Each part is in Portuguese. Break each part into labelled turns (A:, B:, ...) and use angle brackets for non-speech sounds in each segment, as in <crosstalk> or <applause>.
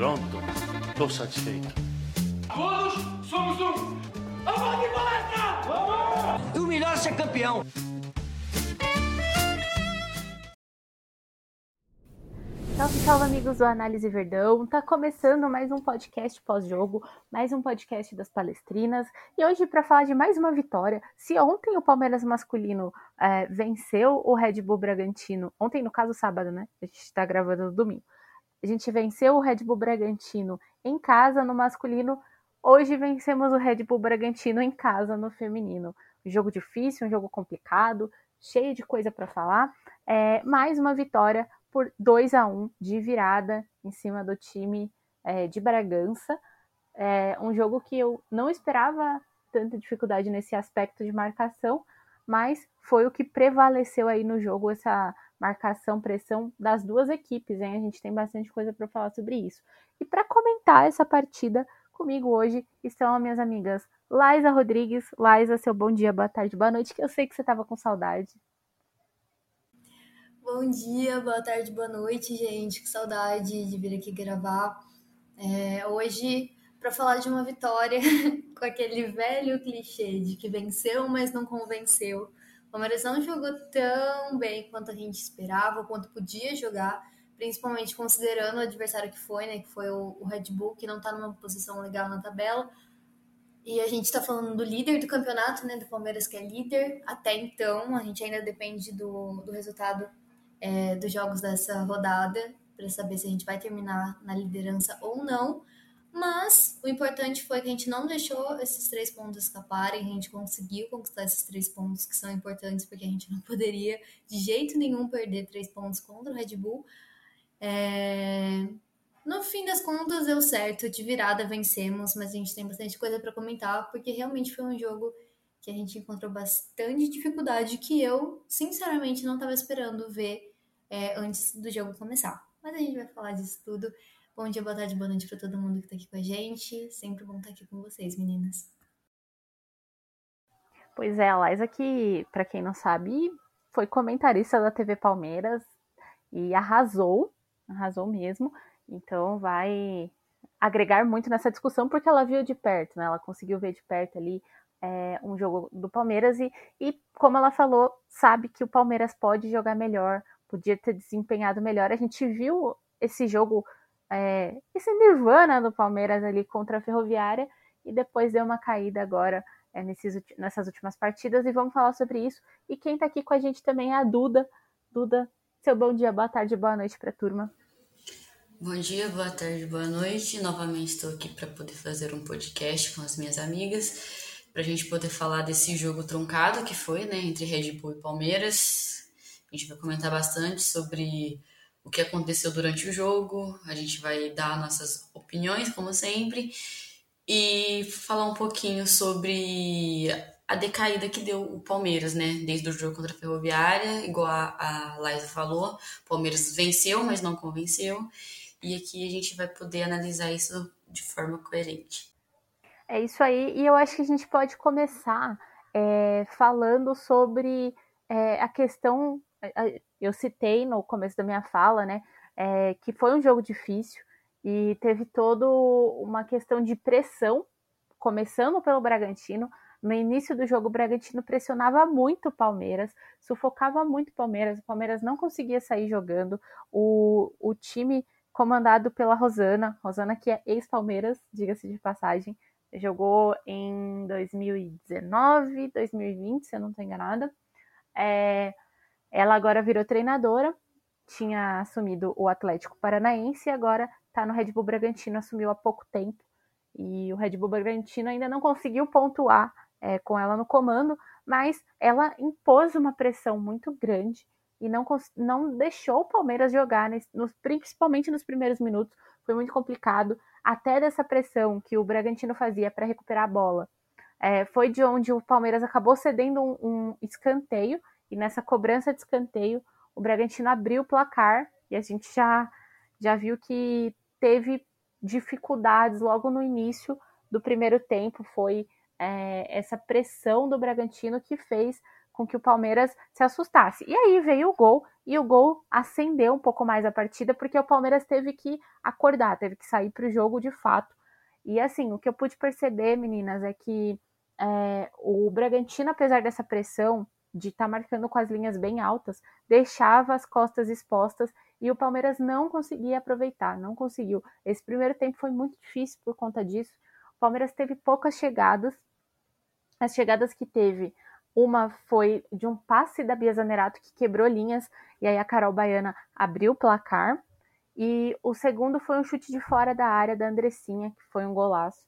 A: Pronto, tô satisfeito.
B: Todos somos um. Vamos de palestra! Vamos!
C: O melhor é ser campeão.
D: Salve, salve, amigos do Análise Verdão. Tá começando mais um podcast pós-jogo, mais um podcast das palestrinas. E hoje, para falar de mais uma vitória, se ontem o Palmeiras masculino é, venceu o Red Bull Bragantino, ontem, no caso, sábado, né? A gente tá gravando no domingo. A gente venceu o Red Bull Bragantino em casa no masculino. Hoje vencemos o Red Bull Bragantino em casa no feminino. Um jogo difícil, um jogo complicado, cheio de coisa para falar. É, mais uma vitória por 2 a 1 de virada em cima do time é, de Bragança. É um jogo que eu não esperava tanta dificuldade nesse aspecto de marcação, mas foi o que prevaleceu aí no jogo, essa marcação, pressão das duas equipes, hein? A gente tem bastante coisa para falar sobre isso. E para comentar essa partida comigo hoje estão as minhas amigas Laisa Rodrigues. Laisa, seu bom dia, boa tarde, boa noite, que eu sei que você estava com saudade.
E: Bom dia, boa tarde, boa noite, gente. Que saudade de vir aqui gravar. É, hoje, para falar de uma vitória <laughs> com aquele velho clichê de que venceu, mas não convenceu. O Palmeiras não jogou tão bem quanto a gente esperava, quanto podia jogar, principalmente considerando o adversário que foi, né? Que foi o, Red Bull, que não está numa posição legal na tabela. E a gente está falando do líder do campeonato, né? Do Palmeiras, que é líder. Até então, a gente ainda depende do, do resultado é, dos jogos dessa rodada para saber se a gente vai terminar na liderança ou não. Mas o importante foi que a gente não deixou esses três pontos escaparem, a gente conseguiu conquistar esses três pontos que são importantes, porque a gente não poderia de jeito nenhum perder três pontos contra o Red Bull. É... No fim das contas, deu certo, de virada vencemos, mas a gente tem bastante coisa para comentar, porque realmente foi um jogo que a gente encontrou bastante dificuldade que eu, sinceramente, não estava esperando ver é, antes do jogo começar. Mas a gente vai falar disso tudo. Bom dia, boa tarde, boa noite para todo mundo que está aqui com a gente. Sempre bom estar aqui com vocês, meninas.
D: Pois é, a Liza que, para quem não sabe, foi comentarista da TV Palmeiras e arrasou, arrasou mesmo. Então vai agregar muito nessa discussão porque ela viu de perto, né? Ela conseguiu ver de perto ali é, um jogo do Palmeiras e, e, como ela falou, sabe que o Palmeiras pode jogar melhor, podia ter desempenhado melhor. A gente viu esse jogo, é, esse nirvana do Palmeiras ali contra a Ferroviária e depois deu uma caída agora é, nesses, nessas últimas partidas e vamos falar sobre isso. E quem está aqui com a gente também é a Duda. Duda, seu bom dia, boa tarde, boa noite para a turma.
F: Bom dia, boa tarde, boa noite. Novamente estou aqui para poder fazer um podcast com as minhas amigas, para a gente poder falar desse jogo truncado que foi, né, entre Red Bull e Palmeiras. A gente vai comentar bastante sobre o que aconteceu durante o jogo, a gente vai dar nossas opiniões, como sempre, e falar um pouquinho sobre a decaída que deu o Palmeiras, né? Desde o jogo contra a Ferroviária, igual a, a Liza falou, o Palmeiras venceu, mas não convenceu, e aqui a gente vai poder analisar isso de forma coerente.
D: É isso aí, e eu acho que a gente pode começar é, falando sobre é, a questão eu citei no começo da minha fala, né, é, que foi um jogo difícil e teve toda uma questão de pressão, começando pelo Bragantino. No início do jogo, o Bragantino pressionava muito o Palmeiras, sufocava muito o Palmeiras, o Palmeiras não conseguia sair jogando. O, o time comandado pela Rosana, Rosana que é ex-Palmeiras, diga-se de passagem, jogou em 2019, 2020, se eu não estou enganada. É, ela agora virou treinadora, tinha assumido o Atlético Paranaense e agora está no Red Bull Bragantino, assumiu há pouco tempo. E o Red Bull Bragantino ainda não conseguiu pontuar é, com ela no comando, mas ela impôs uma pressão muito grande e não, não deixou o Palmeiras jogar, nos, principalmente nos primeiros minutos. Foi muito complicado, até dessa pressão que o Bragantino fazia para recuperar a bola. É, foi de onde o Palmeiras acabou cedendo um, um escanteio e nessa cobrança de escanteio, o Bragantino abriu o placar e a gente já, já viu que teve dificuldades logo no início do primeiro tempo. Foi é, essa pressão do Bragantino que fez com que o Palmeiras se assustasse. E aí veio o gol e o gol acendeu um pouco mais a partida porque o Palmeiras teve que acordar, teve que sair para o jogo de fato. E assim, o que eu pude perceber, meninas, é que é, o Bragantino, apesar dessa pressão de estar tá marcando com as linhas bem altas, deixava as costas expostas e o Palmeiras não conseguia aproveitar, não conseguiu. Esse primeiro tempo foi muito difícil por conta disso. O Palmeiras teve poucas chegadas. As chegadas que teve, uma foi de um passe da Bia Zanerato que quebrou linhas e aí a Carol Baiana abriu o placar. E o segundo foi um chute de fora da área da Andressinha, que foi um golaço,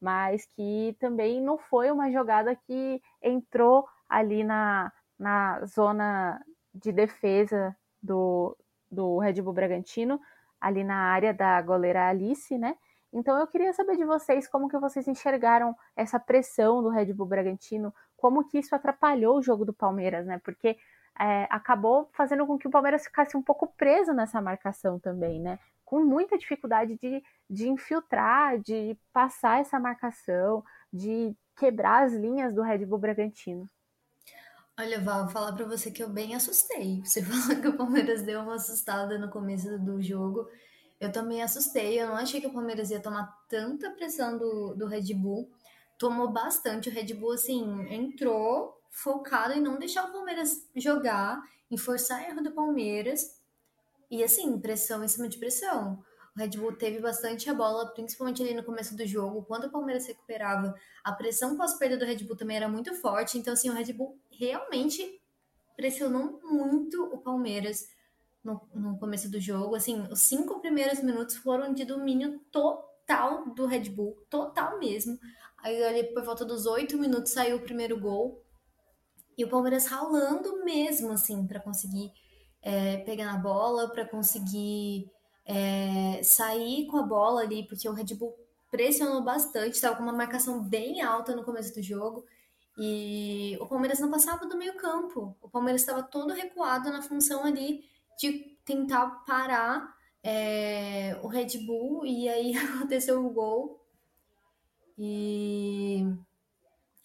D: mas que também não foi uma jogada que entrou ali na, na zona de defesa do, do Red Bull Bragantino, ali na área da goleira Alice, né? Então eu queria saber de vocês como que vocês enxergaram essa pressão do Red Bull Bragantino, como que isso atrapalhou o jogo do Palmeiras, né? Porque é, acabou fazendo com que o Palmeiras ficasse um pouco preso nessa marcação também, né? Com muita dificuldade de, de infiltrar, de passar essa marcação, de quebrar as linhas do Red Bull Bragantino.
E: Olha, Val, vou falar para você que eu bem assustei. Você <laughs> falou que o Palmeiras deu uma assustada no começo do jogo. Eu também assustei. Eu não achei que o Palmeiras ia tomar tanta pressão do, do Red Bull. Tomou bastante. O Red Bull, assim, entrou focado em não deixar o Palmeiras jogar, em forçar erro do Palmeiras. E, assim, pressão em cima de pressão. O Red Bull teve bastante a bola, principalmente ali no começo do jogo. Quando o Palmeiras recuperava, a pressão pós-perda do Red Bull também era muito forte. Então, assim, o Red Bull realmente pressionou muito o Palmeiras no, no começo do jogo. Assim, os cinco primeiros minutos foram de domínio total do Red Bull, total mesmo. Aí, ali, por volta dos oito minutos, saiu o primeiro gol. E o Palmeiras ralando mesmo, assim, para conseguir é, pegar na bola, para conseguir é, sair com a bola ali, porque o Red Bull pressionou bastante, estava com uma marcação bem alta no começo do jogo. E o Palmeiras não passava do meio campo. O Palmeiras estava todo recuado na função ali de tentar parar é, o Red Bull. E aí <laughs> aconteceu o gol. E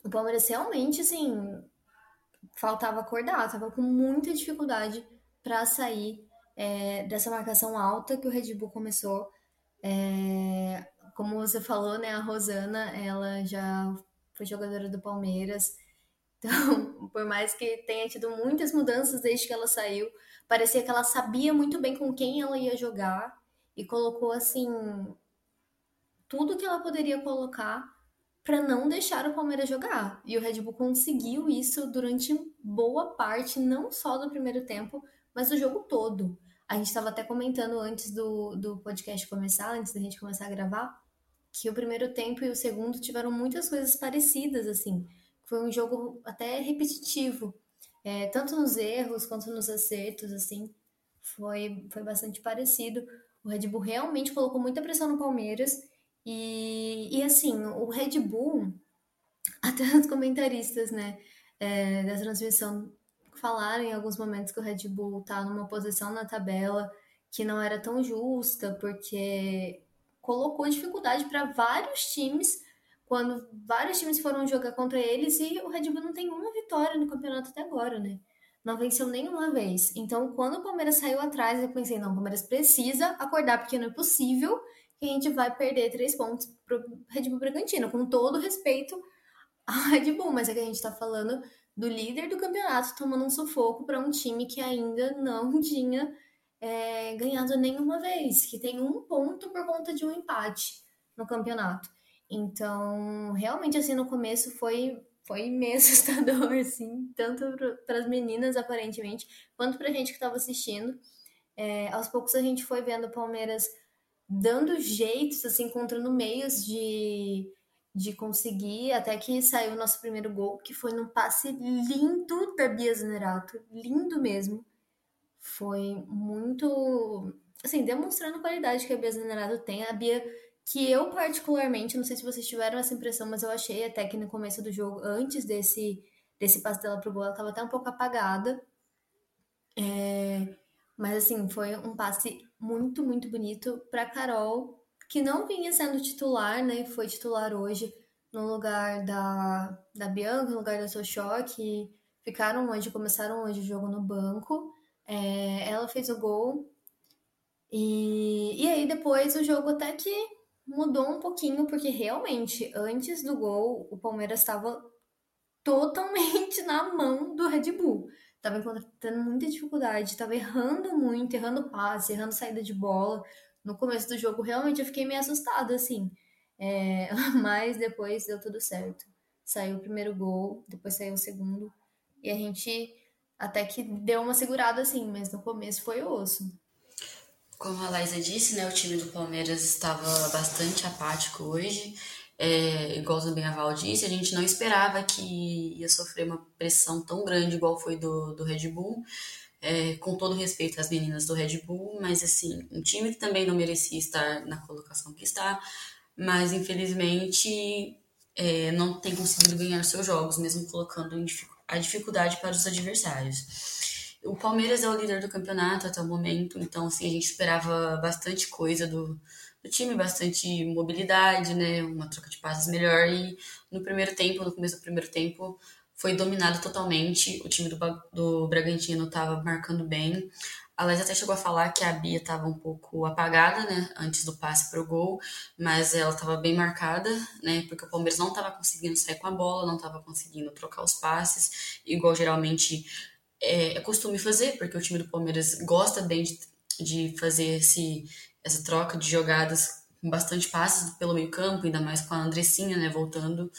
E: o Palmeiras realmente, assim, faltava acordar. Tava com muita dificuldade para sair é, dessa marcação alta que o Red Bull começou. É, como você falou, né, a Rosana, ela já foi jogadora do Palmeiras. <laughs> Então, por mais que tenha tido muitas mudanças desde que ela saiu, parecia que ela sabia muito bem com quem ela ia jogar e colocou assim tudo que ela poderia colocar para não deixar o Palmeiras jogar. E o Red Bull conseguiu isso durante boa parte, não só do primeiro tempo, mas do jogo todo. A gente estava até comentando antes do, do podcast começar, antes da gente começar a gravar, que o primeiro tempo e o segundo tiveram muitas coisas parecidas, assim. Foi um jogo até repetitivo, é, tanto nos erros quanto nos acertos, assim. Foi, foi bastante parecido. O Red Bull realmente colocou muita pressão no Palmeiras. E, e assim, o Red Bull, <laughs> até os comentaristas, né, é, da transmissão falaram em alguns momentos que o Red Bull tá numa posição na tabela que não era tão justa, porque colocou dificuldade para vários times quando vários times foram jogar contra eles e o Red Bull não tem uma vitória no campeonato até agora, né? Não venceu nenhuma vez. Então, quando o Palmeiras saiu atrás, eu pensei, não, o Palmeiras precisa acordar, porque não é possível que a gente vai perder três pontos pro Red Bull Bragantino, com todo respeito ao Red Bull, mas é que a gente tá falando do líder do campeonato tomando um sufoco para um time que ainda <laughs> não tinha é, ganhado nenhuma vez, que tem um ponto por conta de um empate no campeonato. Então, realmente, assim, no começo foi, foi <laughs> meio assustador, assim, tanto para as meninas, aparentemente, quanto para a gente que estava assistindo. É, aos poucos a gente foi vendo o Palmeiras dando jeitos, assim, encontrando meios de de conseguir, até que saiu o nosso primeiro gol, que foi num passe lindo da Bia Zanerato, lindo mesmo. Foi muito, assim, demonstrando a qualidade que a Bia Zanerato tem. A Bia, que eu particularmente, não sei se vocês tiveram essa impressão, mas eu achei até que no começo do jogo, antes desse, desse passe dela pro gol, ela tava até um pouco apagada. É, mas, assim, foi um passe muito, muito bonito pra Carol, que não vinha sendo titular, né? Foi titular hoje no lugar da, da Bianca, no lugar da Sochó, que ficaram hoje, começaram hoje o jogo no banco. É, ela fez o gol. E, e aí depois o jogo até que mudou um pouquinho, porque realmente, antes do gol, o Palmeiras estava totalmente <laughs> na mão do Red Bull. Tava tendo muita dificuldade, tava errando muito, errando passe, errando saída de bola. No começo do jogo, realmente, eu fiquei meio assustada, assim. É, <laughs> mas depois deu tudo certo. Saiu o primeiro gol, depois saiu o segundo. E a gente até que deu uma segurada, assim, mas no começo foi osso.
F: Como a Laísa disse, né, o time do Palmeiras estava bastante apático hoje. É, igual o Zambiaval disse, a gente não esperava que ia sofrer uma pressão tão grande igual foi do, do Red Bull. É, com todo respeito às meninas do Red Bull, mas assim, um time que também não merecia estar na colocação que está, mas infelizmente é, não tem conseguido ganhar seus jogos, mesmo colocando a dificuldade para os adversários. O Palmeiras é o líder do campeonato até o momento, então assim, a gente esperava bastante coisa do, do time, bastante mobilidade, né? Uma troca de passes melhor. E no primeiro tempo, no começo do primeiro tempo, foi dominado totalmente. O time do, do Bragantino estava marcando bem. A Laís até chegou a falar que a Bia estava um pouco apagada, né, antes do passe para o gol, mas ela estava bem marcada, né, porque o Palmeiras não estava conseguindo sair com a bola, não estava conseguindo trocar os passes, igual geralmente é, é costume fazer, porque o time do Palmeiras gosta bem de, de fazer esse, essa troca de jogadas com bastante passes pelo meio campo, ainda mais com a Andressinha, né, voltando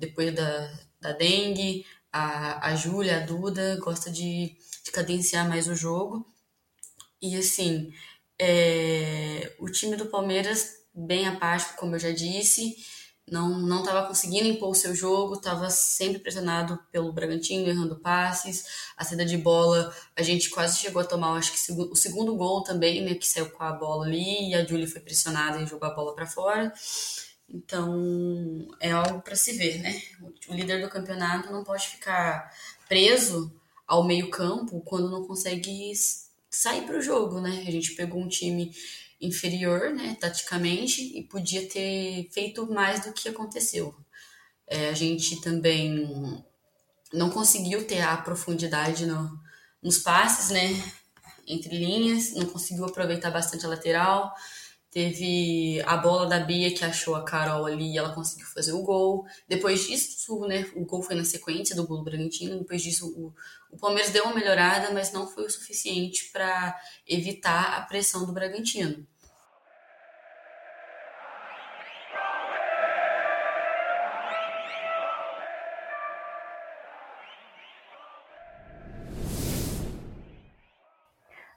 F: depois da, da dengue, a, a Júlia, a Duda, gosta de, de cadenciar mais o jogo. E assim, é, o time do Palmeiras, bem apático, como eu já disse, não não estava conseguindo impor o seu jogo, estava sempre pressionado pelo Bragantino, errando passes, a saída de bola, a gente quase chegou a tomar, acho que o segundo gol também, né, que saiu com a bola ali, e a Julie foi pressionada e jogou a bola para fora. Então, é algo para se ver, né? O líder do campeonato não pode ficar preso ao meio-campo quando não consegue sair para o jogo, né? A gente pegou um time inferior, né, taticamente, e podia ter feito mais do que aconteceu. É, a gente também não conseguiu ter a profundidade no, nos passes, né, entre linhas, não conseguiu aproveitar bastante a lateral. Teve a bola da Bia que achou a Carol ali e ela conseguiu fazer o gol. Depois disso, né, o gol foi na sequência do gol do Bragantino. Depois disso, o, o Palmeiras deu uma melhorada, mas não foi o suficiente para evitar a pressão do Bragantino.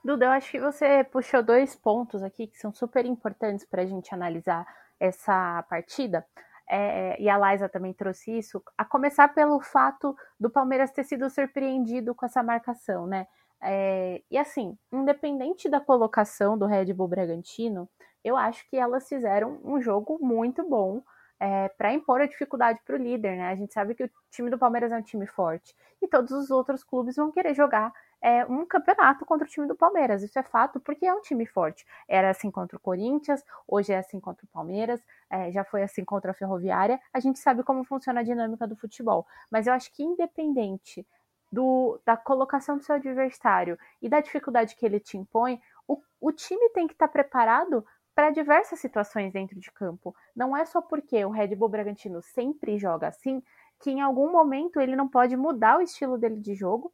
D: Duda, eu acho que você puxou dois pontos aqui que são super importantes para a gente analisar essa partida. É, e a Liza também trouxe isso, a começar pelo fato do Palmeiras ter sido surpreendido com essa marcação, né? É, e assim, independente da colocação do Red Bull Bragantino, eu acho que elas fizeram um jogo muito bom é, para impor a dificuldade para o líder, né? A gente sabe que o time do Palmeiras é um time forte e todos os outros clubes vão querer jogar é, um campeonato contra o time do Palmeiras. Isso é fato, porque é um time forte. Era assim contra o Corinthians, hoje é assim contra o Palmeiras, é, já foi assim contra a Ferroviária. A gente sabe como funciona a dinâmica do futebol. Mas eu acho que independente do, da colocação do seu adversário e da dificuldade que ele te impõe, o, o time tem que estar tá preparado para diversas situações dentro de campo. Não é só porque o Red Bull Bragantino sempre joga assim que em algum momento ele não pode mudar o estilo dele de jogo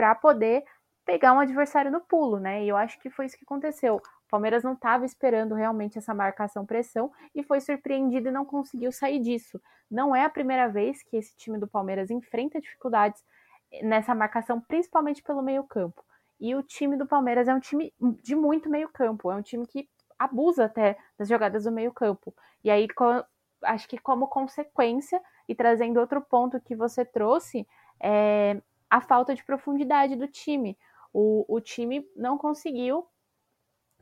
D: para poder pegar um adversário no pulo, né? E eu acho que foi isso que aconteceu. O Palmeiras não estava esperando realmente essa marcação pressão e foi surpreendido e não conseguiu sair disso. Não é a primeira vez que esse time do Palmeiras enfrenta dificuldades nessa marcação, principalmente pelo meio-campo. E o time do Palmeiras é um time de muito meio-campo, é um time que abusa até das jogadas do meio-campo. E aí, acho que como consequência, e trazendo outro ponto que você trouxe, é, a falta de profundidade do time. O, o time não conseguiu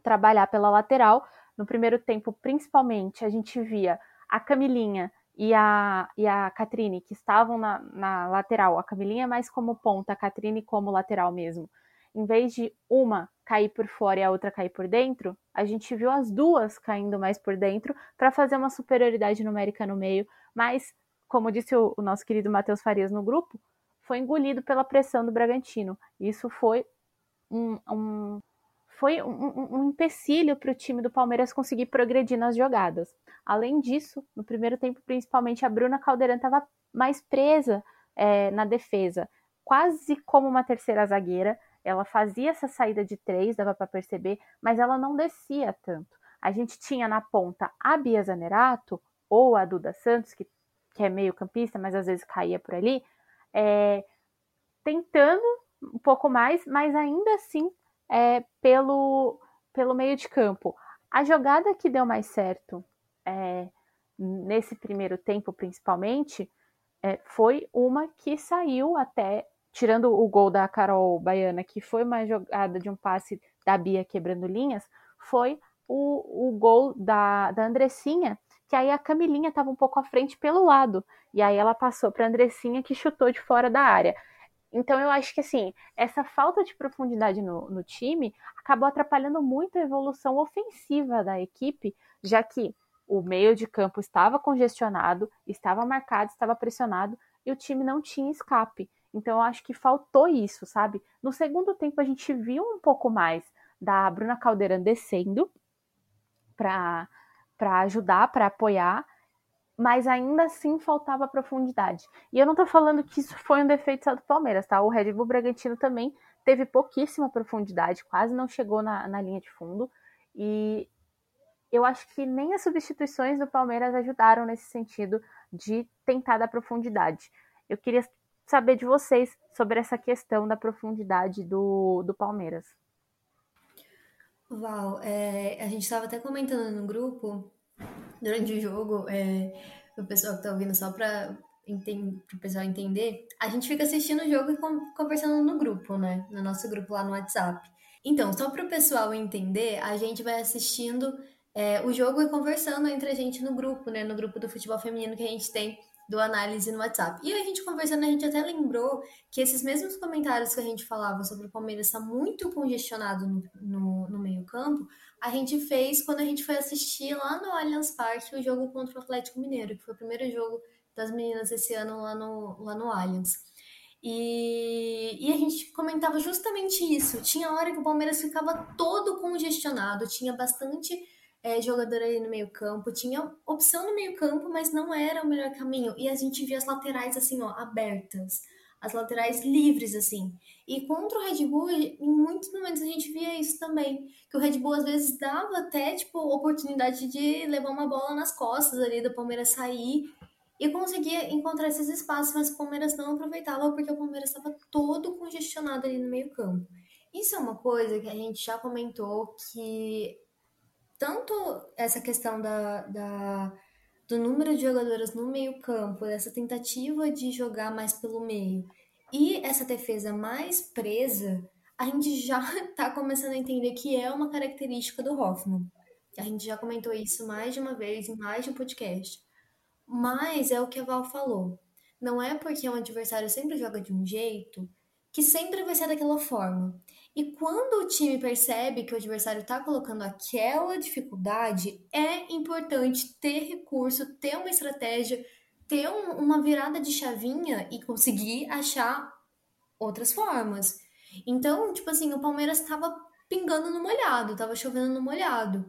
D: trabalhar pela lateral. No primeiro tempo, principalmente, a gente via a Camilinha e a, e a Catrine, que estavam na, na lateral. A Camilinha mais como ponta, a Catrine como lateral mesmo. Em vez de uma cair por fora e a outra cair por dentro, a gente viu as duas caindo mais por dentro para fazer uma superioridade numérica no meio. Mas, como disse o, o nosso querido Matheus Farias no grupo, foi engolido pela pressão do Bragantino. Isso foi um, um foi um, um empecilho para o time do Palmeiras conseguir progredir nas jogadas. Além disso, no primeiro tempo, principalmente, a Bruna Caldeirão estava mais presa é, na defesa, quase como uma terceira zagueira. Ela fazia essa saída de três, dava para perceber, mas ela não descia tanto. A gente tinha na ponta a Bia Zanerato ou a Duda Santos, que, que é meio campista, mas às vezes caía por ali, é, tentando um pouco mais, mas ainda assim é, pelo, pelo meio de campo. A jogada que deu mais certo é, nesse primeiro tempo, principalmente, é, foi uma que saiu até, tirando o gol da Carol Baiana, que foi uma jogada de um passe da Bia quebrando linhas, foi o, o gol da, da Andressinha, que aí a Camilinha estava um pouco à frente pelo lado, e aí ela passou para a Andressinha que chutou de fora da área. Então eu acho que assim, essa falta de profundidade no, no time acabou atrapalhando muito a evolução ofensiva da equipe, já que o meio de campo estava congestionado, estava marcado, estava pressionado e o time não tinha escape. Então eu acho que faltou isso, sabe? No segundo tempo a gente viu um pouco mais da Bruna Caldeirão descendo para ajudar, para apoiar, mas ainda assim faltava profundidade. E eu não tô falando que isso foi um defeito só do Palmeiras, tá? O Red Bull Bragantino também teve pouquíssima profundidade, quase não chegou na, na linha de fundo. E eu acho que nem as substituições do Palmeiras ajudaram nesse sentido de tentar dar profundidade. Eu queria saber de vocês sobre essa questão da profundidade do, do Palmeiras.
E: Val, é, a gente estava até comentando no grupo durante o jogo, é, o pessoal que tá ouvindo só para o pessoal entender, a gente fica assistindo o jogo e conversando no grupo, né? No nosso grupo lá no WhatsApp. Então, só para o pessoal entender, a gente vai assistindo é, o jogo e conversando entre a gente no grupo, né? No grupo do futebol feminino que a gente tem do análise no WhatsApp. E a gente conversando, a gente até lembrou que esses mesmos comentários que a gente falava sobre o Palmeiras estar muito congestionado no, no, no meio-campo, a gente fez quando a gente foi assistir lá no Allianz Parque o jogo contra o Atlético Mineiro, que foi o primeiro jogo das meninas esse ano lá no, lá no Allianz. E, e a gente comentava justamente isso. Tinha hora que o Palmeiras ficava todo congestionado, tinha bastante é, jogador ali no meio campo, tinha opção no meio campo, mas não era o melhor caminho. E a gente via as laterais assim, ó, abertas as laterais livres, assim. E contra o Red Bull, em muitos momentos a gente via isso também. Que o Red Bull às vezes dava até, tipo, oportunidade de levar uma bola nas costas ali do Palmeiras sair e conseguia encontrar esses espaços, mas o Palmeiras não aproveitava porque o Palmeiras estava todo congestionado ali no meio campo. Isso é uma coisa que a gente já comentou que tanto essa questão da, da do número de jogadoras no meio-campo, dessa tentativa de jogar mais pelo meio e essa defesa mais presa, a gente já está <laughs> começando a entender que é uma característica do Hoffman. A gente já comentou isso mais de uma vez em mais de um podcast. Mas é o que a Val falou. Não é porque um adversário sempre joga de um jeito que sempre vai ser daquela forma. E quando o time percebe que o adversário está colocando aquela dificuldade, é importante ter recurso, ter uma estratégia, ter um, uma virada de chavinha e conseguir achar outras formas. Então, tipo assim, o Palmeiras estava pingando no molhado, estava chovendo no molhado.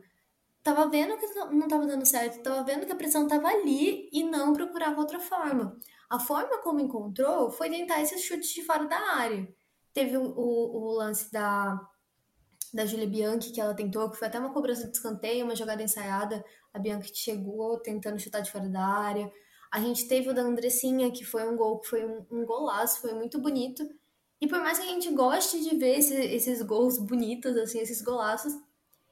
E: Tava vendo que não estava dando certo, tava vendo que a pressão estava ali e não procurava outra forma. A forma como encontrou foi tentar esses chutes de fora da área. Teve o, o, o lance da, da Julia Bianchi, que ela tentou, que foi até uma cobrança de escanteio, uma jogada ensaiada. A Bianchi chegou tentando chutar de fora da área. A gente teve o da Andressinha, que foi um gol, que foi um, um golaço, foi muito bonito. E por mais que a gente goste de ver esse, esses gols bonitos, assim, esses golaços,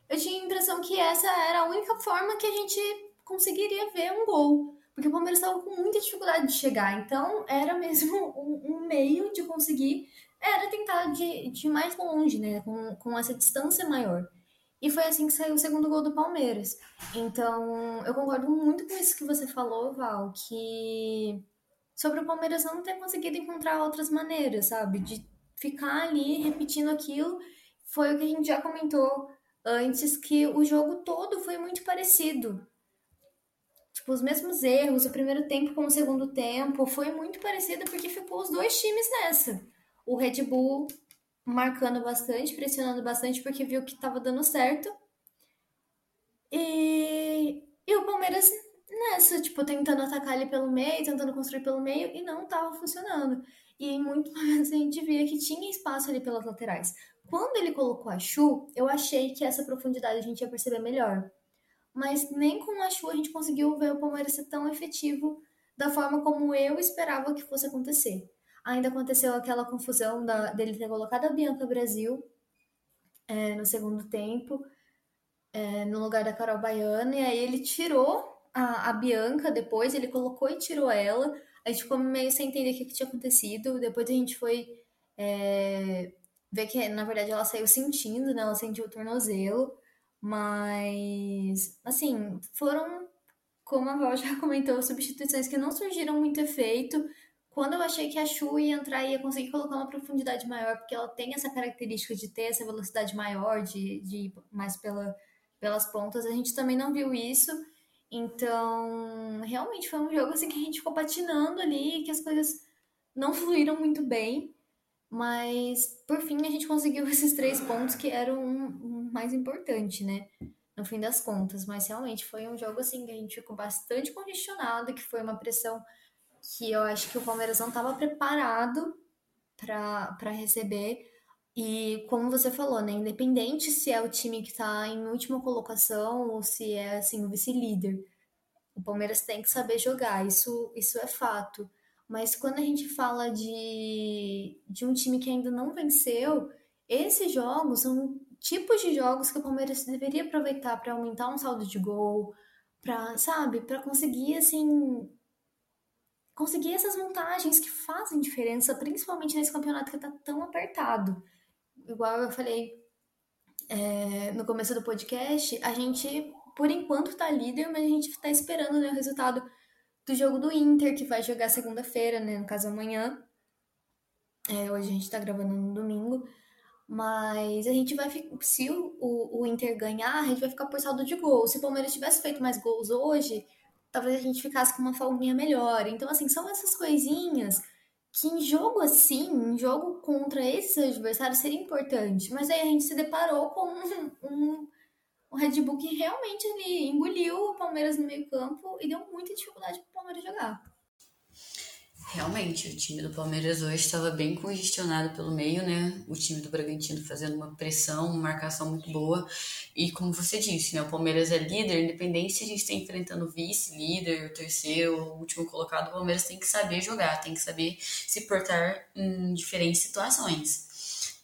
E: eu tinha a impressão que essa era a única forma que a gente conseguiria ver um gol. Porque o Palmeiras estava com muita dificuldade de chegar. Então, era mesmo <laughs> um, um meio de conseguir era tentar de, de mais longe, né? Com, com essa distância maior. E foi assim que saiu o segundo gol do Palmeiras. Então, eu concordo muito com isso que você falou, Val, que sobre o Palmeiras não ter conseguido encontrar outras maneiras, sabe? De ficar ali repetindo aquilo. Foi o que a gente já comentou antes, que o jogo todo foi muito parecido. tipo, os mesmos erros, o primeiro tempo com o segundo tempo, foi muito parecido porque ficou os dois times nessa. O Red Bull marcando bastante, pressionando bastante porque viu que estava dando certo. E, e o Palmeiras nessa, tipo, tentando atacar ali pelo meio, tentando construir pelo meio e não estava funcionando. E em muitos <laughs> momentos a gente via que tinha espaço ali pelas laterais. Quando ele colocou a Chu, eu achei que essa profundidade a gente ia perceber melhor. Mas nem com a Chu a gente conseguiu ver o Palmeiras ser tão efetivo da forma como eu esperava que fosse acontecer. Ainda aconteceu aquela confusão da, dele ter colocado a Bianca Brasil é, no segundo tempo, é, no lugar da Carol Baiana, e aí ele tirou a, a Bianca depois, ele colocou e tirou ela. A gente ficou meio sem entender o que, que tinha acontecido. Depois a gente foi é, ver que, na verdade, ela saiu sentindo, né? Ela sentiu o tornozelo. Mas, assim, foram, como a Val já <laughs> comentou, substituições que não surgiram muito efeito. Quando eu achei que a Chu ia entrar e ia conseguir colocar uma profundidade maior, porque ela tem essa característica de ter essa velocidade maior, de, de ir mais pela, pelas pontas, a gente também não viu isso. Então, realmente foi um jogo assim que a gente ficou patinando ali, que as coisas não fluíram muito bem. Mas, por fim, a gente conseguiu <laughs> esses três pontos que eram o mais importante, né? No fim das contas. Mas realmente foi um jogo assim que a gente ficou bastante congestionado, que foi uma pressão que eu acho que o Palmeiras não estava preparado para receber. E como você falou, né? Independente se é o time que está em última colocação ou se é assim, o vice-líder. O Palmeiras tem que saber jogar, isso, isso é fato. Mas quando a gente fala de, de um time que ainda não venceu, esses jogos são tipos de jogos que o Palmeiras deveria aproveitar para aumentar um saldo de gol, para, sabe, para conseguir assim conseguir essas montagens que fazem diferença, principalmente nesse campeonato que está tão apertado. Igual eu falei é, no começo do podcast, a gente, por enquanto, está líder, mas a gente está esperando né, o resultado do jogo do Inter, que vai jogar segunda-feira, né? No caso, amanhã. É, hoje a gente tá gravando no domingo. Mas a gente vai Se o, o, Inter ganhar, a gente vai ficar por saldo de gol. Se o Palmeiras tivesse feito mais gols hoje, talvez a gente ficasse com uma folguinha melhor. Então, assim, são essas coisinhas que em jogo assim, em jogo contra esses adversários, seria importante. Mas aí a gente se deparou com <laughs> um, um o Red Bull que realmente ele engoliu o Palmeiras no meio campo e deu muita dificuldade para o Palmeiras jogar.
F: Realmente, o time do Palmeiras hoje estava bem congestionado pelo meio, né? O time do Bragantino fazendo uma pressão, uma marcação muito boa. E como você disse, né? O Palmeiras é líder, independente se a gente está enfrentando o vice-líder, o terceiro, o último colocado, o Palmeiras tem que saber jogar, tem que saber se portar em diferentes situações.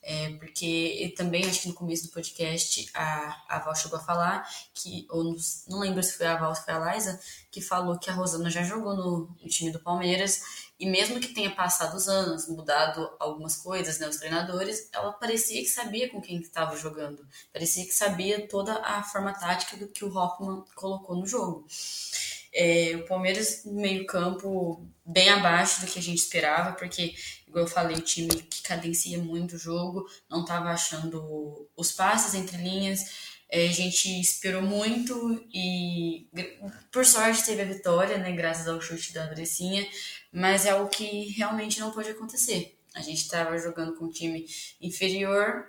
F: É, porque também acho que no começo do podcast a, a Val chegou a falar que, ou não, não lembro se foi a Val ou se foi a Liza, que falou que a Rosana já jogou no, no, time do Palmeiras e mesmo que tenha passado os anos, mudado algumas coisas, né, os treinadores, ela parecia que sabia com quem estava jogando, parecia que sabia toda a forma tática do que o Hoffman colocou no jogo. É, o Palmeiras meio-campo bem abaixo do que a gente esperava, porque, igual eu falei, o time que cadencia muito o jogo, não estava achando os passes entre linhas. É, a gente esperou muito e, por sorte, teve a vitória, né, graças ao chute da Andressinha, mas é o que realmente não pode acontecer. A gente estava jogando com um time inferior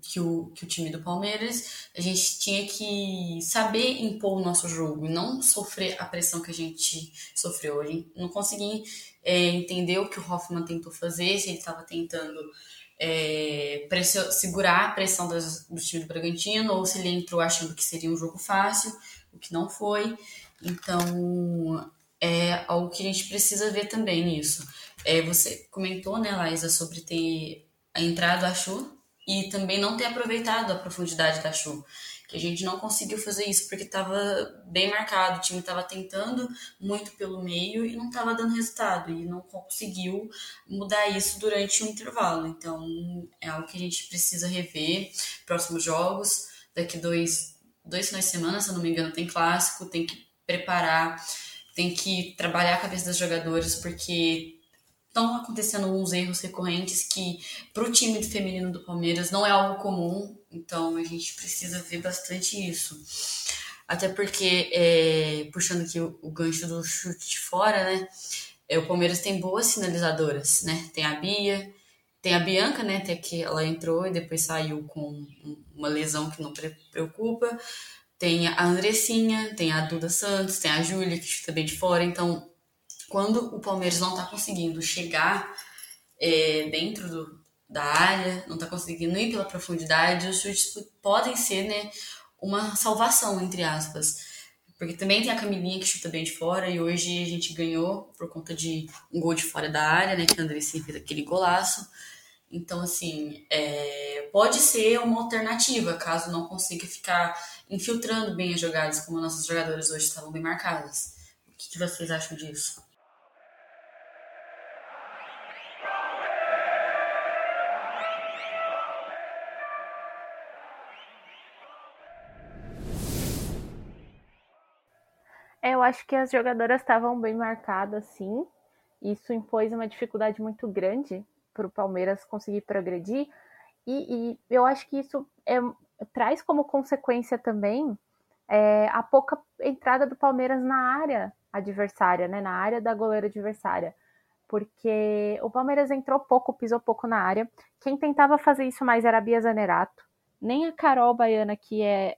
F: que o, que o time do Palmeiras, a gente tinha que saber impor o nosso jogo e não sofrer a pressão que a gente sofreu. A gente não consegui é, entender o que o Hoffman tentou fazer, se ele estava tentando é, segurar a pressão das, do time do Bragantino ou se ele entrou achando que seria um jogo fácil, o que não foi. Então, é algo que a gente precisa ver também nisso. É, você comentou, né, Laísa, sobre ter entrado a Chu e também não ter aproveitado a profundidade da chuva. Que a gente não conseguiu fazer isso porque estava bem marcado, o time estava tentando muito pelo meio e não estava dando resultado, e não conseguiu mudar isso durante o intervalo. Então é algo que a gente precisa rever. Próximos jogos, daqui dois, dois finais de semana, se eu não me engano, tem clássico, tem que preparar, tem que trabalhar a cabeça dos jogadores, porque estão acontecendo uns erros recorrentes que para o time feminino do Palmeiras não é algo comum, então a gente precisa ver bastante isso. Até porque, é, puxando aqui o, o, gancho do chute de fora, né? É, o Palmeiras tem boas finalizadoras, né? Tem a Bia, tem a Bianca, né? Até que ela entrou e depois saiu com uma lesão que não preocupa. Tem a Andressinha, tem a Duda Santos, tem a Júlia, que chuta bem de fora. Então, quando o Palmeiras não está conseguindo chegar é, dentro do, da área, não está conseguindo ir pela profundidade, os chutes podem ser né, uma salvação, entre aspas. Porque também tem a Camilinha que chuta bem de fora e hoje a gente ganhou por conta de um gol de fora da área, né? Que a Andressinha fez aquele golaço. Então, assim, é, pode ser uma alternativa, caso não consiga ficar infiltrando bem as jogadas, como nossas jogadoras hoje estavam bem marcadas. O que vocês acham disso?
D: Eu acho que as jogadoras estavam bem marcadas, sim. Isso impôs uma dificuldade muito grande para o Palmeiras conseguir progredir. E, e, eu acho que isso é, traz como consequência também é, a pouca entrada do Palmeiras na área adversária, né, na área da goleira adversária. Porque o Palmeiras entrou pouco, pisou pouco na área. Quem tentava fazer isso mais era a Bia Zanerato. Nem a Carol Baiana, que é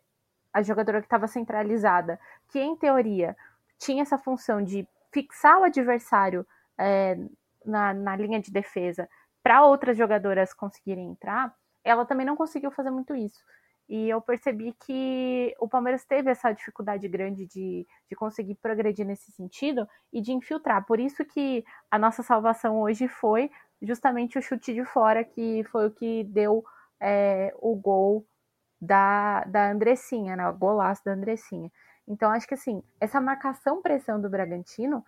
D: a jogadora que estava centralizada, que em teoria tinha essa função de fixar o adversário é, na, na linha de defesa para outras jogadoras conseguirem entrar, ela também não conseguiu fazer muito isso. E eu percebi que o Palmeiras teve essa dificuldade grande de, de conseguir progredir nesse sentido e de infiltrar. Por isso que a nossa salvação hoje foi justamente o chute de fora, que foi o que deu é, o gol da, da Andressinha, né? O golaço da Andressinha. Então, acho que assim, essa marcação pressão do Bragantino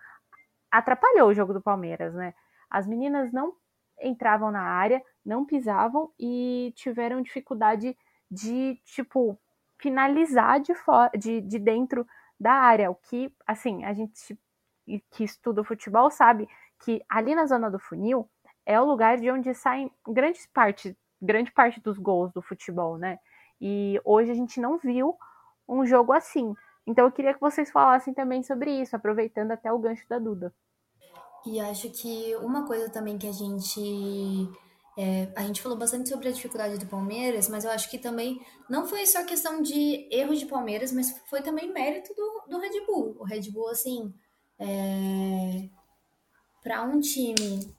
D: atrapalhou o jogo do Palmeiras, né? As meninas não entravam na área, não pisavam e tiveram dificuldade de, tipo, finalizar de, fora, de, de dentro da área. O que, assim, a gente que estuda futebol sabe que ali na zona do funil é o lugar de onde saem grande parte, grande parte dos gols do futebol, né? E hoje a gente não viu um jogo assim. Então eu queria que vocês falassem também sobre isso, aproveitando até o gancho da Duda.
E: E acho que uma coisa também que a gente. É, a gente falou bastante sobre a dificuldade do Palmeiras, mas eu acho que também não foi só questão de erro de Palmeiras, mas foi também mérito do, do Red Bull. O Red Bull, assim, é, para um time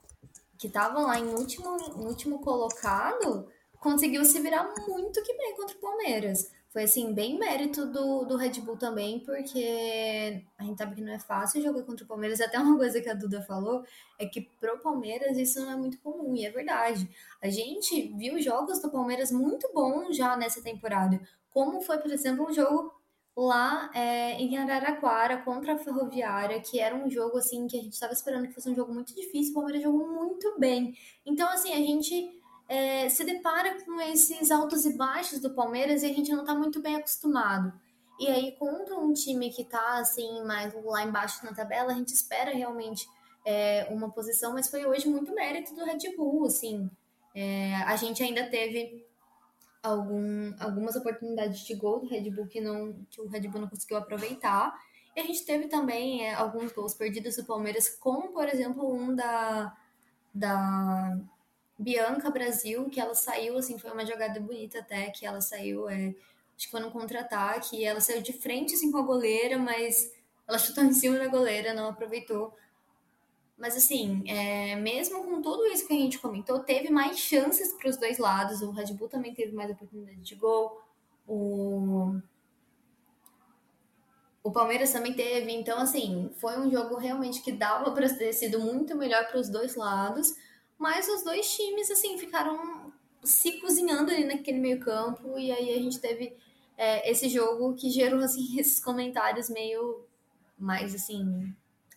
E: que estava lá em último, último colocado, conseguiu se virar muito que bem contra o Palmeiras. Foi, assim, bem mérito do, do Red Bull também, porque a gente sabe que não é fácil jogar contra o Palmeiras. Até uma coisa que a Duda falou é que pro Palmeiras isso não é muito comum, e é verdade. A gente viu jogos do Palmeiras muito bons já nessa temporada, como foi, por exemplo, um jogo lá é, em Araraquara contra a Ferroviária, que era um jogo assim que a gente estava esperando que fosse um jogo muito difícil, o Palmeiras jogou muito bem. Então, assim, a gente é, se depara com esses altos e baixos do Palmeiras e a gente não está muito bem acostumado. E aí, contra um time que está assim, mais lá embaixo na tabela, a gente espera realmente é, uma posição, mas foi hoje muito mérito do Red Bull, assim. É, a gente ainda teve algum, algumas oportunidades de gol do Red Bull que, não, que o Red Bull não conseguiu aproveitar. E a gente teve também é, alguns gols perdidos do Palmeiras, como, por exemplo, um da, da Bianca Brasil, que ela saiu, assim, foi uma jogada bonita até, que ela saiu, é, acho que foi no contra-ataque, ela saiu de frente, assim, com a goleira, mas ela chutou em cima da goleira, não aproveitou. Mas, assim, é, mesmo com tudo isso que a gente comentou, teve mais chances para os dois lados. O Red Bull também teve mais oportunidade de gol. O, o Palmeiras também teve. Então, assim, foi um jogo realmente que dava para ter sido muito melhor para os dois lados. Mas os dois times, assim, ficaram se cozinhando ali naquele meio campo. E aí a gente teve é, esse jogo que gerou, assim, <laughs> esses comentários meio mais, assim,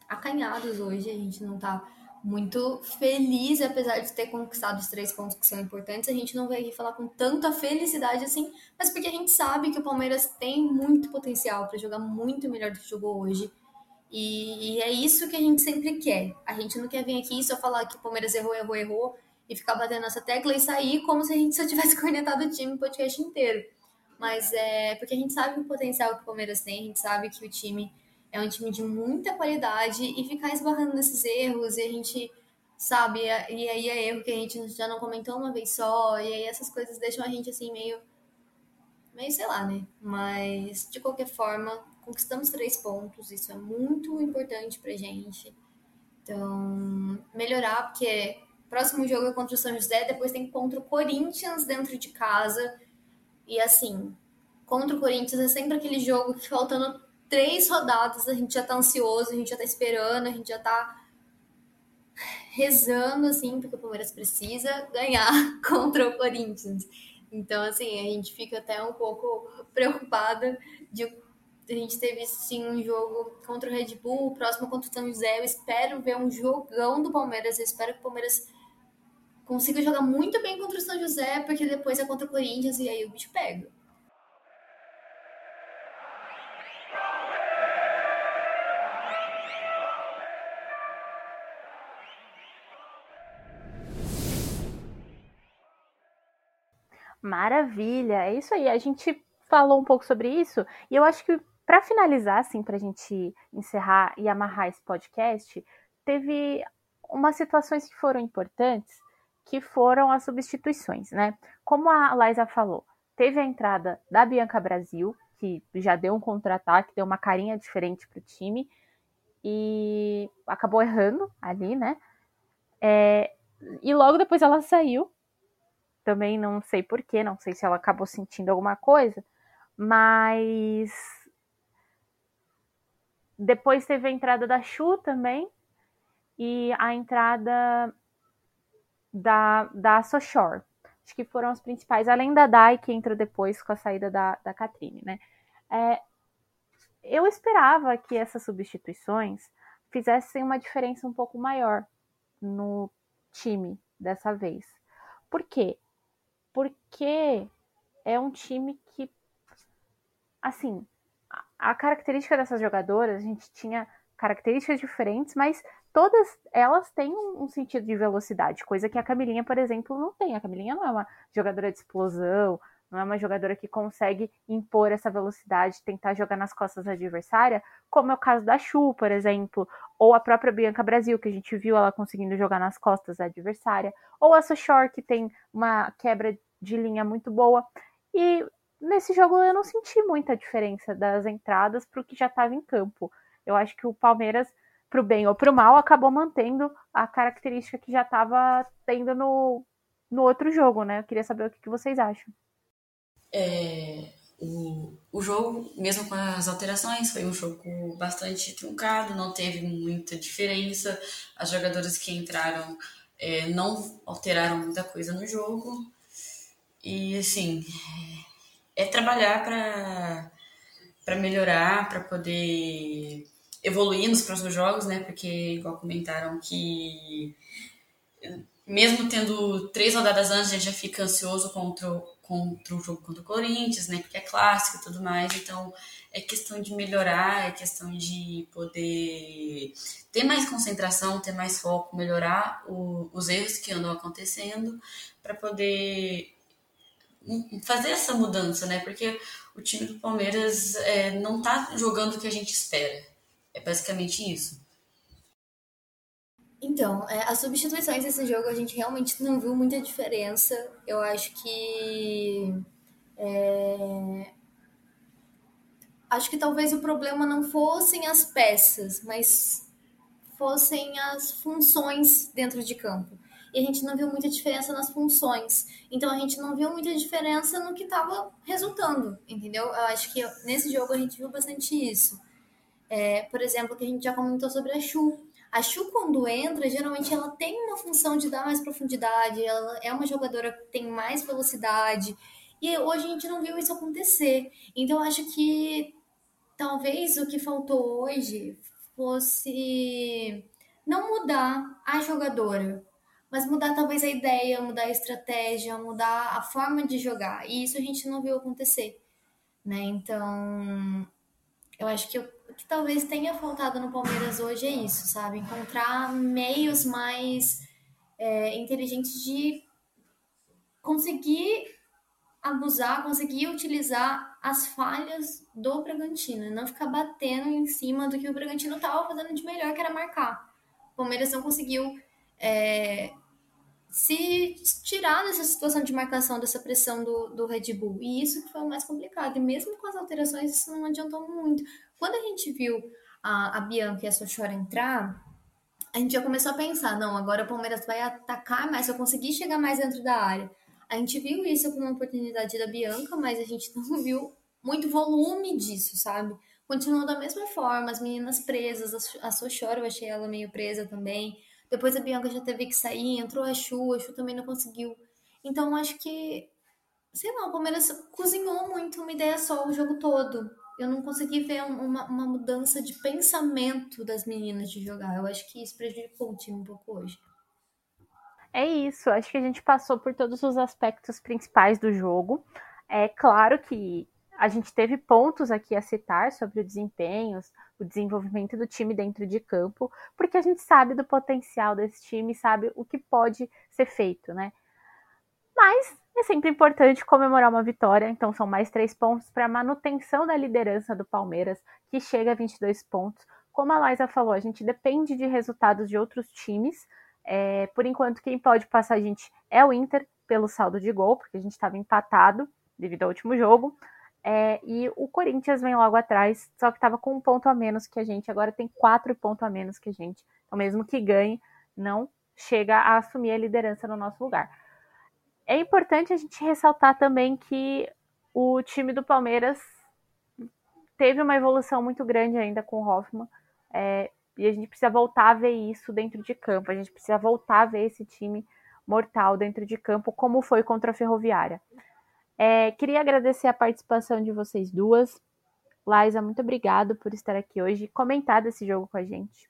E: acanhados hoje. A gente não tá muito feliz, apesar de ter conquistado os três pontos que são importantes. A gente não veio aqui falar com tanta felicidade assim, mas porque a gente sabe que o Palmeiras tem muito potencial para jogar muito melhor do que jogou hoje. E, e, é isso que a gente sempre quer. A gente não quer vir aqui só falar que o Palmeiras errou, errou, errou e ficar batendo nossa tecla e sair como se a gente <laughs> só tivesse cornetado o time o podcast inteiro. mas é porque a gente sabe o potencial que o Palmeiras tem, a gente sabe que o time é um time de muita qualidade e ficar esbarrando nesses erros e a gente sabe, e aí é erro que a gente já não comentou uma vez só, e aí essas coisas deixam a gente assim meio meio sei lá, né? Mas de qualquer forma, conquistamos três pontos, isso é muito importante pra gente. Então, melhorar, porque próximo jogo é contra o São José, depois tem contra o Corinthians dentro de casa. E assim, contra o Corinthians é sempre aquele jogo que faltando três rodadas a gente já tá ansioso, a gente já tá esperando, a gente já tá rezando, assim, porque o Palmeiras precisa ganhar <laughs> contra o Corinthians. Então, assim, a gente fica até um pouco preocupada de a gente teve sim um jogo contra o Red Bull, o próximo contra o São José. Eu espero ver um jogão do Palmeiras. Eu espero que o Palmeiras consiga jogar muito bem contra o São José, porque depois é contra o Corinthians e aí o bicho pega.
D: Maravilha, é isso aí. A gente falou um pouco sobre isso e eu acho que para finalizar, assim, para a gente encerrar e amarrar esse podcast, teve umas situações que foram importantes, que foram as substituições, né? Como a Liza falou, teve a entrada da Bianca Brasil, que já deu um contra-ataque, deu uma carinha diferente para o time e acabou errando ali, né? É, e logo depois ela saiu também não sei porquê, não sei se ela acabou sentindo alguma coisa, mas depois teve a entrada da Chu também e a entrada da, da Soshore. Acho que foram as principais, além da Dai, que entrou depois com a saída da, da Catrine, né? É, eu esperava que essas substituições fizessem uma diferença um pouco maior no time dessa vez. Por quê? porque é um time que, assim, a característica dessas jogadoras, a gente tinha características diferentes, mas todas elas têm um, sentido de velocidade, coisa que a Camilinha, por exemplo, não tem. A Camilinha não é uma jogadora de explosão, não é uma jogadora que consegue impor essa velocidade, tentar jogar nas costas da adversária, como é o caso da Chu, por exemplo, ou a própria Bianca Brasil, que a gente viu ela conseguindo jogar nas costas da adversária, ou a Soshore, que tem uma quebra de linha muito boa. E nesse jogo eu não senti muita diferença das entradas para o que já estava em campo. Eu acho que o Palmeiras, para o bem ou para o mal, acabou mantendo a característica que já estava tendo no, no outro jogo, né? Eu queria saber o que, que vocês acham.
F: É, o, o jogo, mesmo com as alterações, foi um jogo bastante truncado, não teve muita diferença. As jogadoras que entraram é, não alteraram muita coisa no jogo. E assim, trabalhar para para melhorar, para poder evoluir nos próximos jogos, né? Porque igual comentaram que mesmo tendo três rodadas antes, a gente já fica ansioso contra, contra o jogo contra o Corinthians, né? Porque é clássico e tudo mais. Então, é questão de melhorar, é questão de poder ter mais concentração, ter mais foco, melhorar o, os erros que andam acontecendo, para poder fazer essa mudança, né? Porque o time do Palmeiras é, não tá jogando o que a gente espera. É basicamente isso.
E: Então, é, as substituições desse jogo a gente realmente não viu muita diferença. Eu acho que. É, acho que talvez o problema não fossem as peças, mas fossem as funções dentro de campo e a gente não viu muita diferença nas funções. Então a gente não viu muita diferença no que estava resultando, entendeu? Eu acho que nesse jogo a gente viu bastante isso. É, por exemplo, que a gente já comentou sobre a Chu. A Chu, quando entra, geralmente ela tem uma função de dar mais profundidade, ela é uma jogadora que tem mais velocidade. E hoje a gente não viu isso acontecer. Então, acho que talvez o que faltou hoje fosse não mudar a jogadora, mas mudar talvez a ideia, mudar a estratégia, mudar a forma de jogar. E isso a gente não viu acontecer, né? Então, eu acho que o que talvez tenha faltado no Palmeiras hoje é isso, sabe? Encontrar meios mais é, inteligentes de conseguir abusar, conseguir utilizar as falhas do Bragantino, não ficar batendo em cima do que o Bragantino estava fazendo de melhor, que era marcar. O Palmeiras não conseguiu é, se tirar dessa situação de marcação, dessa pressão do, do Red Bull. E isso que foi o mais complicado. E mesmo com as alterações, isso não adiantou muito. Quando a gente viu a, a Bianca e a Sochora entrar, a gente já começou a pensar, não, agora o Palmeiras vai atacar mais, vai conseguir chegar mais dentro da área. A gente viu isso como uma oportunidade da Bianca, mas a gente não <laughs> viu muito volume disso, sabe? Continuou da mesma forma, as meninas presas, a Sochora eu achei ela meio presa também. Depois a Bianca já teve que sair, entrou a Chu, a Chu também não conseguiu. Então acho que, sei lá, o Palmeiras cozinhou muito uma ideia só o jogo todo. Eu não consegui ver uma, uma mudança de pensamento das meninas de jogar. Eu acho que isso prejudicou o time um pouco hoje.
D: É isso, acho que a gente passou por todos os aspectos principais do jogo. É claro que a gente teve pontos aqui a citar sobre o desempenho, o desenvolvimento do time dentro de campo, porque a gente sabe do potencial desse time, sabe o que pode ser feito, né? Mas é sempre importante comemorar uma vitória, então são mais três pontos para a manutenção da liderança do Palmeiras, que chega a 22 pontos. Como a Laisa falou, a gente depende de resultados de outros times. É, por enquanto, quem pode passar a gente é o Inter, pelo saldo de gol, porque a gente estava empatado devido ao último jogo. É, e o Corinthians vem logo atrás, só que estava com um ponto a menos que a gente, agora tem quatro pontos a menos que a gente. Então, mesmo que ganhe, não chega a assumir a liderança no nosso lugar. É importante a gente ressaltar também que o time do Palmeiras teve uma evolução muito grande ainda com o Hoffman. É, e a gente precisa voltar a ver isso dentro de campo. A gente precisa voltar a ver esse time mortal dentro de campo, como foi contra a Ferroviária. É, queria agradecer a participação de vocês duas. Laisa, muito obrigado por estar aqui hoje e comentar desse jogo com a gente.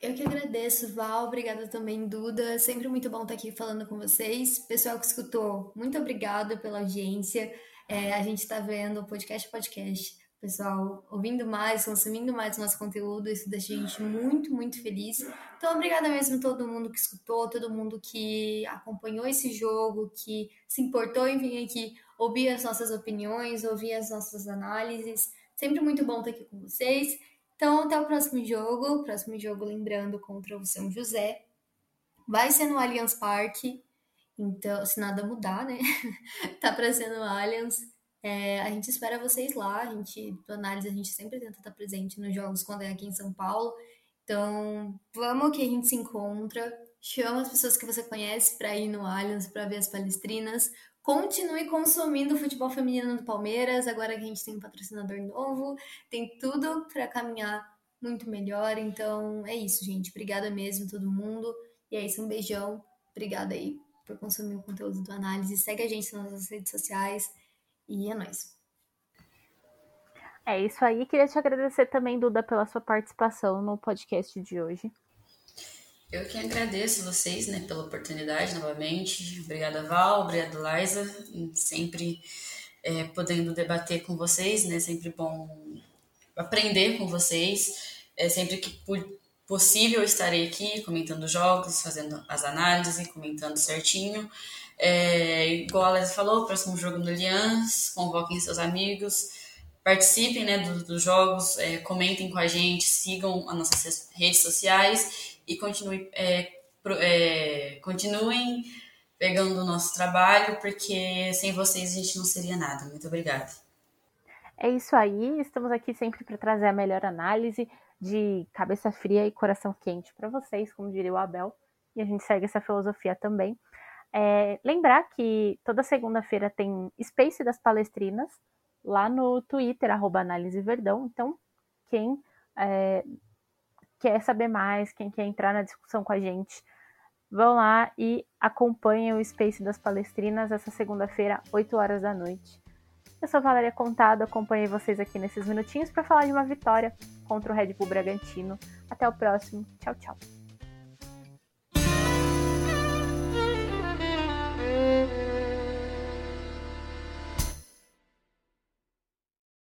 E: Eu que agradeço, Val. Obrigada também, Duda. Sempre muito bom estar aqui falando com vocês. Pessoal que escutou, muito obrigada pela audiência. É, a gente está vendo podcast podcast pessoal ouvindo mais, consumindo mais nosso conteúdo. Isso deixa a gente muito, muito feliz. Então, obrigada mesmo a todo mundo que escutou, todo mundo que acompanhou esse jogo, que se importou em vir aqui ouvir as nossas opiniões, ouvir as nossas análises. Sempre muito bom estar aqui com vocês. Então, até o próximo jogo. Próximo jogo, lembrando, contra o São José. Vai ser no Allianz Parque. Então, se nada mudar, né? <laughs> tá para ser no Allianz. É, a gente espera vocês lá. A gente, do análise, a gente sempre tenta estar presente nos jogos quando é aqui em São Paulo. Então, vamos que a gente se encontra. Chama as pessoas que você conhece para ir no Allianz para ver as palestrinas. Continue consumindo o futebol feminino do Palmeiras. Agora que a gente tem um patrocinador novo, tem tudo para caminhar muito melhor. Então, é isso, gente. Obrigada mesmo, todo mundo. E é isso, um beijão. Obrigada aí por consumir o conteúdo do análise. Segue a gente nas nossas redes sociais. E é nóis.
D: É isso aí. Queria te agradecer também, Duda, pela sua participação no podcast de hoje.
F: Eu que agradeço vocês, né, pela oportunidade novamente. Obrigada, Val. Obrigada, Liza. Sempre é, podendo debater com vocês, né? Sempre bom aprender com vocês. É sempre que possível estarei aqui comentando jogos, fazendo as análises, comentando certinho. É, igual a Liza falou, próximo jogo no Allianz, convoquem seus amigos, participem né, dos do jogos, é, comentem com a gente, sigam as nossas redes sociais e continue, é, pro, é, continuem pegando o nosso trabalho, porque sem vocês a gente não seria nada. Muito obrigada.
D: É isso aí, estamos aqui sempre para trazer a melhor análise de cabeça fria e coração quente para vocês, como diria o Abel, e a gente segue essa filosofia também. É, lembrar que toda segunda-feira tem Space das Palestrinas lá no Twitter, arroba Análise Verdão. Então, quem é, quer saber mais, quem quer entrar na discussão com a gente, vão lá e acompanhem o Space das Palestrinas essa segunda-feira, 8 horas da noite. Eu sou Valéria Contado, acompanhei vocês aqui nesses minutinhos para falar de uma vitória contra o Red Bull Bragantino. Até o próximo. Tchau, tchau.